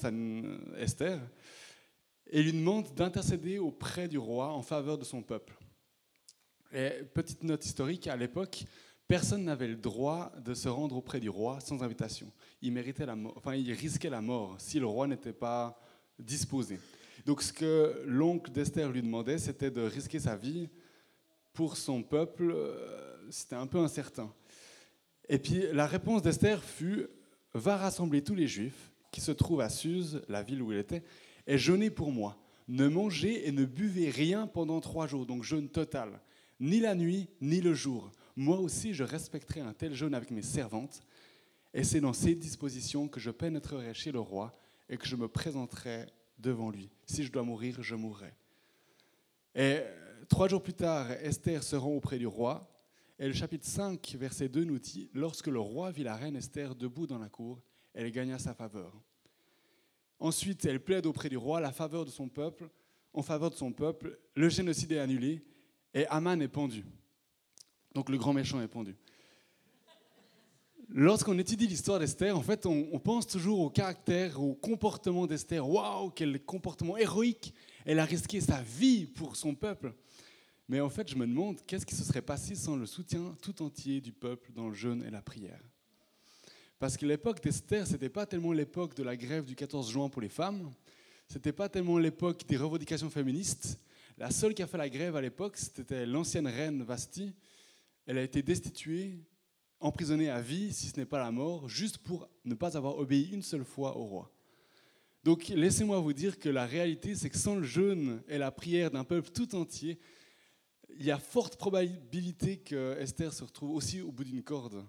Esther et lui demande d'intercéder auprès du roi en faveur de son peuple. Et petite note historique, à l'époque, personne n'avait le droit de se rendre auprès du roi sans invitation. Il méritait la enfin, il risquait la mort si le roi n'était pas disposé. Donc, ce que l'oncle d'Esther lui demandait, c'était de risquer sa vie pour son peuple. Euh, c'était un peu incertain. Et puis, la réponse d'Esther fut va rassembler tous les Juifs qui se trouvent à Suse, la ville où il était, et jeûnez pour moi. Ne mangez et ne buvez rien pendant trois jours, donc jeûne total, ni la nuit, ni le jour moi aussi je respecterai un tel jeûne avec mes servantes, et c'est dans ces dispositions que je pénétrerai chez le roi et que je me présenterai devant lui. Si je dois mourir, je mourrai. Et trois jours plus tard, Esther se rend auprès du roi, et le chapitre 5, verset 2 nous dit, Lorsque le roi vit la reine Esther debout dans la cour, elle gagna sa faveur. Ensuite, elle plaide auprès du roi la faveur de son peuple, en faveur de son peuple, le génocide est annulé, et Aman est pendu. Donc le grand méchant est pendu. Lorsqu'on étudie l'histoire d'Esther, en fait, on, pense toujours au caractère, au comportement d'Esther. Waouh, quel comportement héroïque Elle a risqué sa vie pour son peuple. Mais en fait, je me demande qu'est-ce qui se serait passé sans le soutien tout entier du peuple dans le jeûne et la prière? Parce que l'époque d'Esther, c'était pas tellement l'époque de la grève du 14 juin pour les femmes, c'était pas tellement l'époque des revendications féministes. La seule qui a fait la grève à l'époque, c'était l'ancienne reine Vasti, elle a été destituée, emprisonnée à vie, si ce n'est pas la mort, juste pour ne pas avoir obéi une seule fois au roi. Donc laissez-moi vous dire que la réalité, c'est que sans le jeûne et la prière d'un peuple tout entier, il y a forte probabilité que Esther se retrouve aussi au bout d'une corde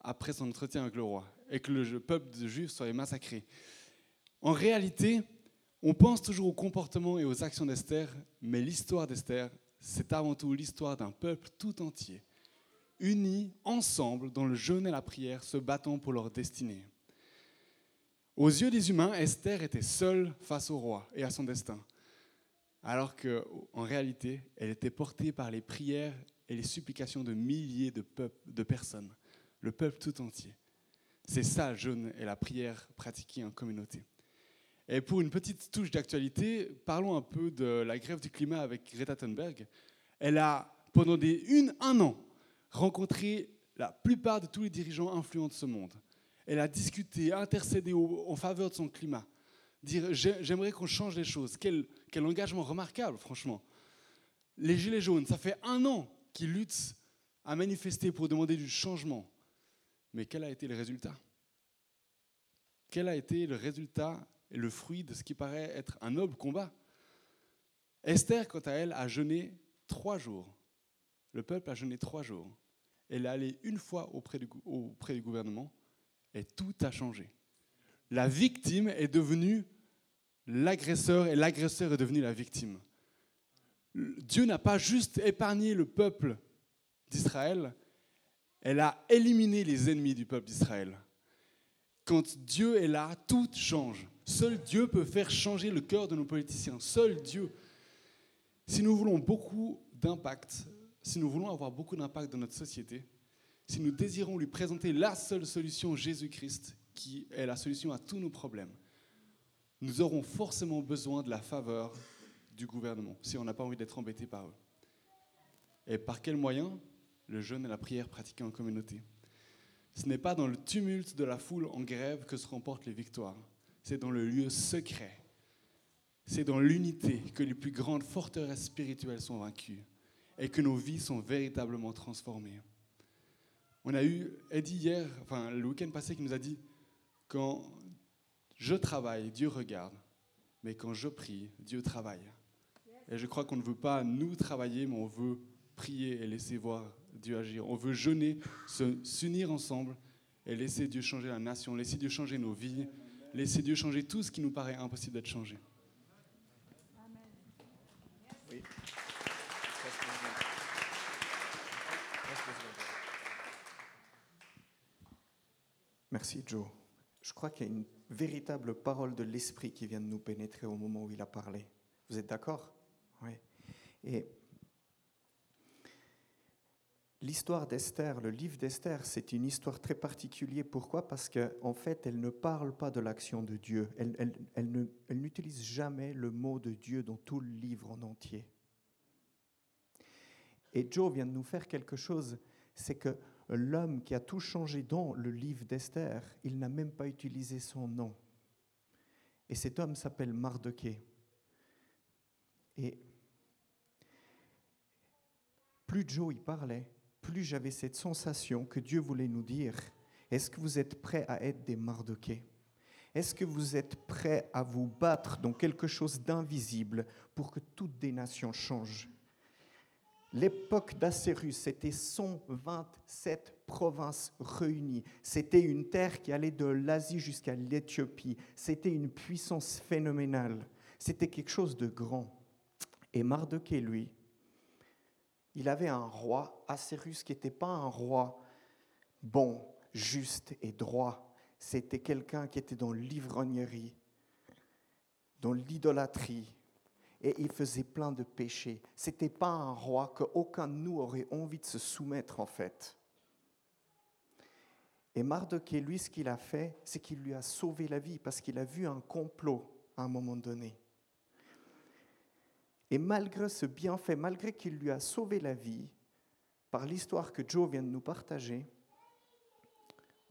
après son entretien avec le roi et que le peuple de juifs soit massacré. En réalité, on pense toujours au comportement et aux actions d'Esther, mais l'histoire d'Esther, c'est avant tout l'histoire d'un peuple tout entier unis ensemble dans le jeûne et la prière, se battant pour leur destinée. Aux yeux des humains, Esther était seule face au roi et à son destin, alors qu'en réalité, elle était portée par les prières et les supplications de milliers de personnes, le peuple tout entier. C'est ça, jeûne et la prière pratiquée en communauté. Et pour une petite touche d'actualité, parlons un peu de la grève du climat avec Greta Thunberg. Elle a, pendant des, une, un an, rencontré la plupart de tous les dirigeants influents de ce monde. Elle a discuté, intercédé en faveur de son climat. Dire j'aimerais qu'on change les choses. Quel, quel engagement remarquable, franchement. Les Gilets jaunes, ça fait un an qu'ils luttent à manifester pour demander du changement. Mais quel a été le résultat? Quel a été le résultat et le fruit de ce qui paraît être un noble combat? Esther, quant à elle, a jeûné trois jours le peuple a jeûné trois jours. Elle est allée une fois auprès du, auprès du gouvernement et tout a changé. La victime est devenue l'agresseur et l'agresseur est devenu la victime. Dieu n'a pas juste épargné le peuple d'Israël, elle a éliminé les ennemis du peuple d'Israël. Quand Dieu est là, tout change. Seul Dieu peut faire changer le cœur de nos politiciens. Seul Dieu. Si nous voulons beaucoup d'impact si nous voulons avoir beaucoup d'impact dans notre société, si nous désirons lui présenter la seule solution, Jésus-Christ, qui est la solution à tous nos problèmes, nous aurons forcément besoin de la faveur du gouvernement, si on n'a pas envie d'être embêté par eux. Et par quels moyens Le jeûne et la prière pratiquée en communauté. Ce n'est pas dans le tumulte de la foule en grève que se remportent les victoires, c'est dans le lieu secret. C'est dans l'unité que les plus grandes forteresses spirituelles sont vaincues et que nos vies sont véritablement transformées. On a eu Eddie hier, enfin le week-end passé, qui nous a dit quand je travaille, Dieu regarde, mais quand je prie, Dieu travaille. Et je crois qu'on ne veut pas nous travailler, mais on veut prier et laisser voir Dieu agir. On veut jeûner, s'unir ensemble et laisser Dieu changer la nation, laisser Dieu changer nos vies, laisser Dieu changer tout ce qui nous paraît impossible d'être changé. Merci Joe. Je crois qu'il y a une véritable parole de l'Esprit qui vient de nous pénétrer au moment où il a parlé. Vous êtes d'accord? Oui. Et l'histoire d'Esther, le livre d'Esther, c'est une histoire très particulière. Pourquoi? Parce qu'en en fait, elle ne parle pas de l'action de Dieu. Elle, elle, elle n'utilise jamais le mot de Dieu dans tout le livre en entier. Et Joe vient de nous faire quelque chose, c'est que l'homme qui a tout changé dans le livre d'Esther, il n'a même pas utilisé son nom. Et cet homme s'appelle Mardoché. Et plus Joe y parlait, plus j'avais cette sensation que Dieu voulait nous dire, est-ce que vous êtes prêts à être des Mardochés? Est-ce que vous êtes prêts à vous battre dans quelque chose d'invisible pour que toutes des nations changent? L'époque d'Assyrus, c'était 127 provinces réunies. C'était une terre qui allait de l'Asie jusqu'à l'Éthiopie. C'était une puissance phénoménale. C'était quelque chose de grand. Et Mardoché, lui, il avait un roi, Assyrus, qui n'était pas un roi bon, juste et droit. C'était quelqu'un qui était dans l'ivrognerie, dans l'idolâtrie, et il faisait plein de péchés. C'était pas un roi qu'aucun de nous aurait envie de se soumettre en fait. Et Mardoché, lui, ce qu'il a fait, c'est qu'il lui a sauvé la vie parce qu'il a vu un complot à un moment donné. Et malgré ce bienfait, malgré qu'il lui a sauvé la vie, par l'histoire que Joe vient de nous partager,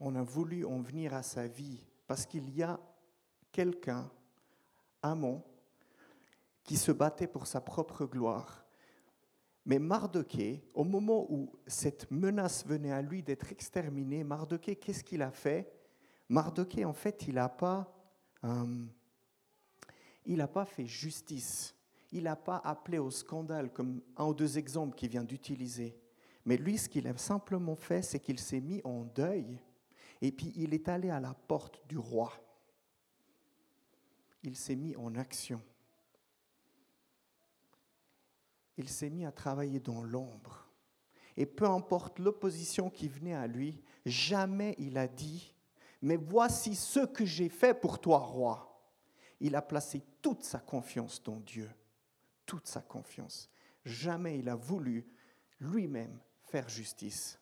on a voulu en venir à sa vie parce qu'il y a quelqu'un, Amon, qui se battait pour sa propre gloire. Mais Mardoché, au moment où cette menace venait à lui d'être exterminé, Mardoché, qu'est-ce qu'il a fait? Mardoché, en fait, il n'a pas, euh, pas fait justice. Il n'a pas appelé au scandale comme un ou deux exemples qu'il vient d'utiliser. Mais lui, ce qu'il a simplement fait, c'est qu'il s'est mis en deuil et puis il est allé à la porte du roi. Il s'est mis en action. Il s'est mis à travailler dans l'ombre. Et peu importe l'opposition qui venait à lui, jamais il a dit, mais voici ce que j'ai fait pour toi, roi. Il a placé toute sa confiance dans Dieu, toute sa confiance. Jamais il a voulu lui-même faire justice.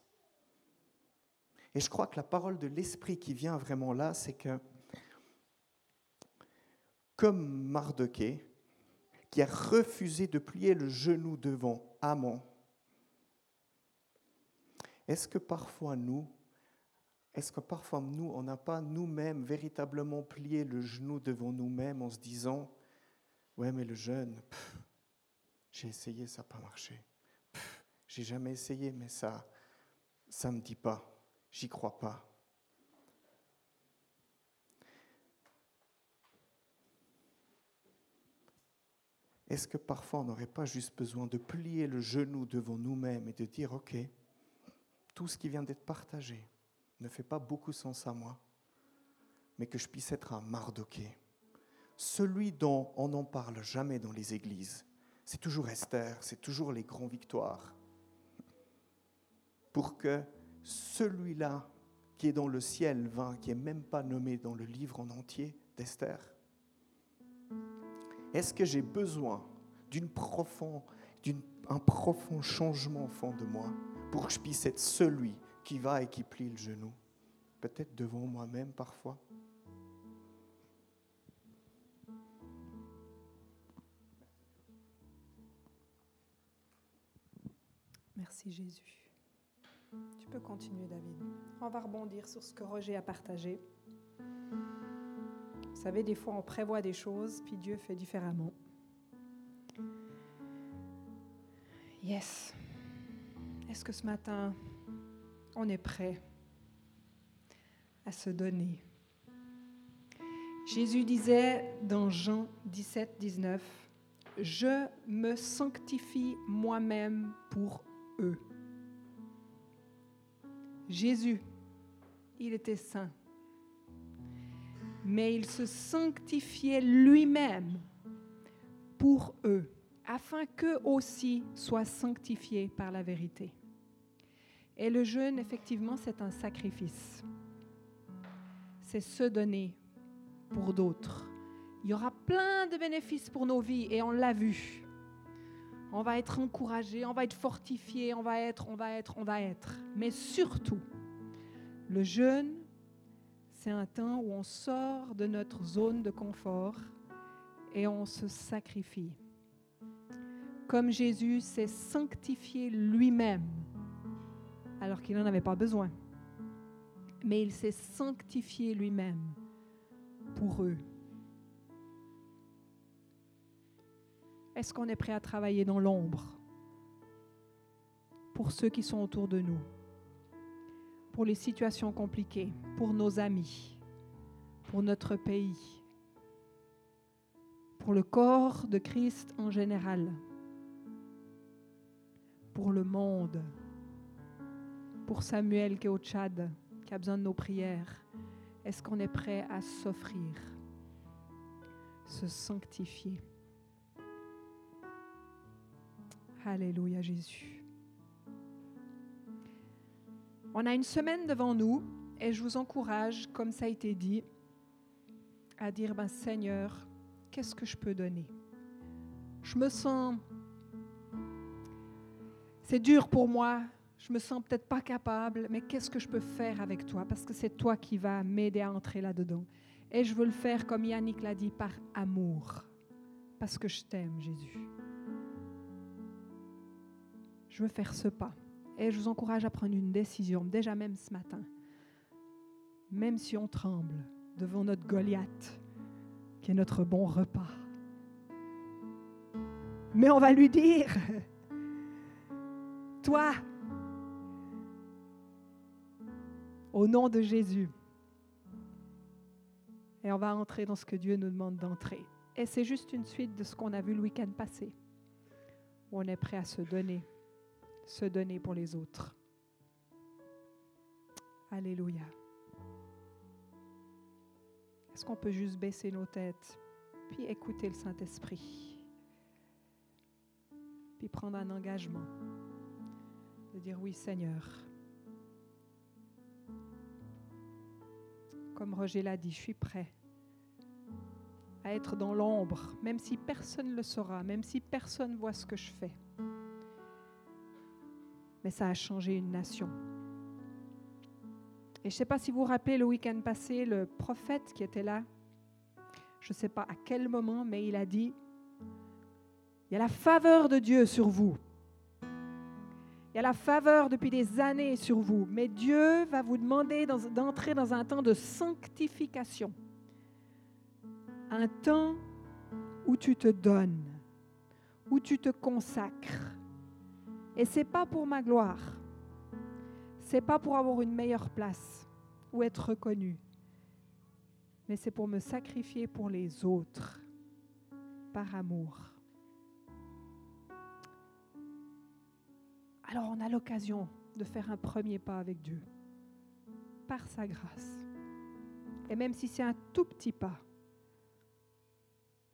Et je crois que la parole de l'Esprit qui vient vraiment là, c'est que, comme Mardoché, qui a refusé de plier le genou devant Amon, est-ce que parfois nous, est-ce que parfois nous, on n'a pas nous-mêmes véritablement plié le genou devant nous-mêmes en se disant, ouais mais le jeune, pff, j'ai essayé, ça n'a pas marché. J'ai jamais essayé, mais ça, ça me dit pas. J'y crois pas. Est-ce que parfois on n'aurait pas juste besoin de plier le genou devant nous-mêmes et de dire, OK, tout ce qui vient d'être partagé ne fait pas beaucoup sens à moi, mais que je puisse être un Mardoché, celui dont on n'en parle jamais dans les églises. C'est toujours Esther, c'est toujours les grands victoires. Pour que celui-là qui est dans le ciel vint, qui n'est même pas nommé dans le livre en entier d'Esther, est-ce que j'ai besoin d'un profond, profond changement au fond de moi pour que je puisse être celui qui va et qui plie le genou? Peut-être devant moi-même parfois. Merci Jésus. Tu peux continuer David. On va rebondir sur ce que Roger a partagé. Vous savez, des fois on prévoit des choses, puis Dieu fait différemment. Yes. Est-ce que ce matin, on est prêt à se donner? Jésus disait dans Jean 17, 19, Je me sanctifie moi-même pour eux. Jésus, il était saint, mais il se sanctifiait lui-même pour eux, afin qu'eux aussi soient sanctifiés par la vérité. Et le jeûne, effectivement, c'est un sacrifice. c'est se donner pour d'autres. Il y aura plein de bénéfices pour nos vies et on l'a vu. On va être encouragé, on va être fortifié, on va être, on va être, on va être. Mais surtout, le jeûne, c'est un temps où on sort de notre zone de confort et on se sacrifie. Comme Jésus s'est sanctifié lui-même, alors qu'il n'en avait pas besoin. Mais il s'est sanctifié lui-même pour eux. Est-ce qu'on est prêt à travailler dans l'ombre pour ceux qui sont autour de nous, pour les situations compliquées, pour nos amis, pour notre pays, pour le corps de Christ en général, pour le monde, pour Samuel qui est au Tchad, qui a besoin de nos prières? Est-ce qu'on est prêt à s'offrir, se sanctifier? Alléluia Jésus. On a une semaine devant nous et je vous encourage, comme ça a été dit, à dire, ben Seigneur, qu'est-ce que je peux donner? Je me sens... C'est dur pour moi, je me sens peut-être pas capable, mais qu'est-ce que je peux faire avec toi? Parce que c'est toi qui vas m'aider à entrer là-dedans. Et je veux le faire, comme Yannick l'a dit, par amour. Parce que je t'aime, Jésus. Je veux faire ce pas. Et je vous encourage à prendre une décision, déjà même ce matin. Même si on tremble devant notre Goliath, qui est notre bon repas. Mais on va lui dire, toi, au nom de Jésus. Et on va entrer dans ce que Dieu nous demande d'entrer. Et c'est juste une suite de ce qu'on a vu le week-end passé, où on est prêt à se donner, se donner pour les autres. Alléluia. Est-ce qu'on peut juste baisser nos têtes, puis écouter le Saint-Esprit, puis prendre un engagement de dire oui Seigneur. Comme Roger l'a dit, je suis prêt à être dans l'ombre, même si personne ne le saura, même si personne ne voit ce que je fais. Mais ça a changé une nation. Et je ne sais pas si vous vous rappelez le week-end passé, le prophète qui était là, je ne sais pas à quel moment, mais il a dit, il y a la faveur de Dieu sur vous. Il y a la faveur depuis des années sur vous, mais Dieu va vous demander d'entrer dans un temps de sanctification. Un temps où tu te donnes, où tu te consacres. Et c'est pas pour ma gloire. C'est pas pour avoir une meilleure place ou être reconnu. Mais c'est pour me sacrifier pour les autres par amour. alors on a l'occasion de faire un premier pas avec Dieu, par sa grâce. Et même si c'est un tout petit pas,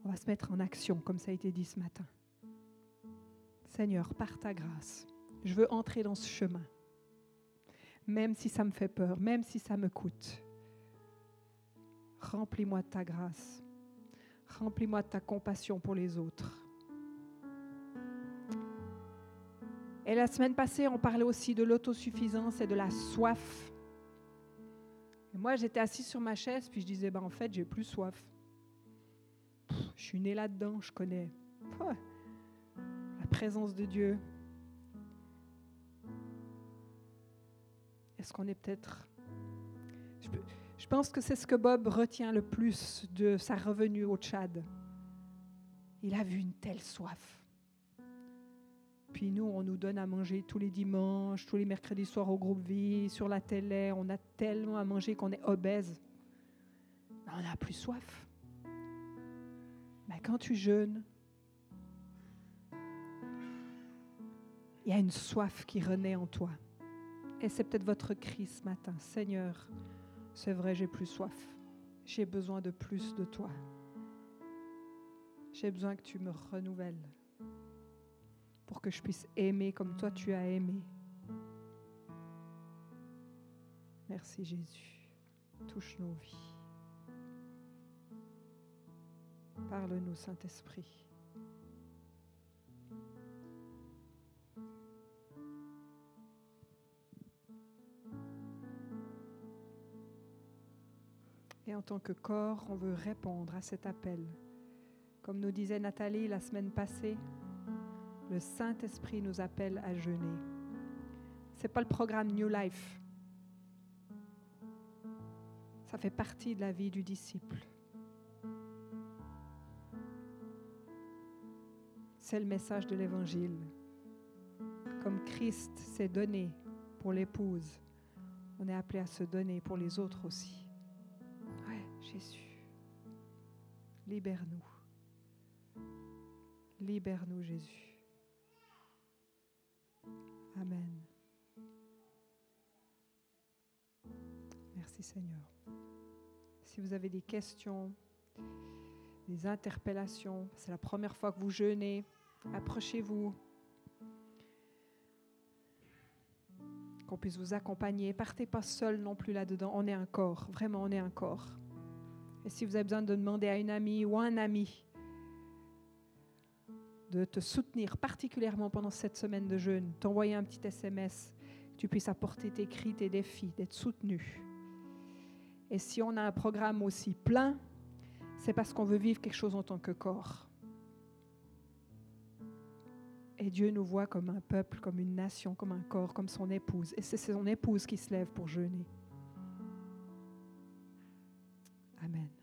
on va se mettre en action, comme ça a été dit ce matin. Seigneur, par ta grâce, je veux entrer dans ce chemin, même si ça me fait peur, même si ça me coûte. Remplis-moi de ta grâce, remplis-moi de ta compassion pour les autres. Et la semaine passée, on parlait aussi de l'autosuffisance et de la soif. Et moi, j'étais assise sur ma chaise, puis je disais, ben, en fait, j'ai plus soif. je suis née là-dedans, je connais présence de Dieu. Est-ce qu'on est, peut-être... Je, pense que c'est ce que Bob retient le plus de sa revenue au Tchad. Il a vu une telle soif. Puis nous, on nous donne à manger tous les dimanches, tous les mercredis soirs au groupe Vie, sur la télé. On a tellement à manger qu'on est obèse. on n'a plus soif. Mais quand tu jeûnes, il y a une soif qui renaît en toi. Et c'est peut-être votre cri ce matin. Seigneur, c'est vrai, j'ai plus soif. J'ai besoin de plus de toi. J'ai besoin que tu me renouvelles pour que je puisse aimer comme toi tu as aimé. Merci Jésus. Touche nos vies. Parle-nous, Saint-Esprit. Et en tant que corps, on veut répondre à cet appel. Comme nous disait Nathalie la semaine passée, le Saint-Esprit nous appelle à jeûner. Ce n'est pas le programme New Life. Ça fait partie de la vie du disciple. C'est le message de l'Évangile. Comme Christ s'est donné pour l'épouse, on est appelé à se donner pour les autres aussi. Jésus, libère-nous. Libère-nous, Jésus. Amen. Merci Seigneur. Si vous avez des questions, des interpellations, c'est la première fois que vous jeûnez, approchez-vous. Qu'on puisse vous accompagner. Partez pas seul non plus là-dedans. On est un corps. Vraiment, on est un corps. Et si vous avez besoin de demander à une amie ou à un ami de te soutenir particulièrement pendant cette semaine de jeûne, t'envoyer un petit SMS, que tu puisses apporter tes cris, tes défis, d'être soutenu. Et si on a un programme aussi plein, c'est parce qu'on veut vivre quelque chose en tant que corps. Et Dieu nous voit comme un peuple, comme une nation, comme un corps, comme son épouse. Et c'est son épouse qui se lève pour jeûner. Amen.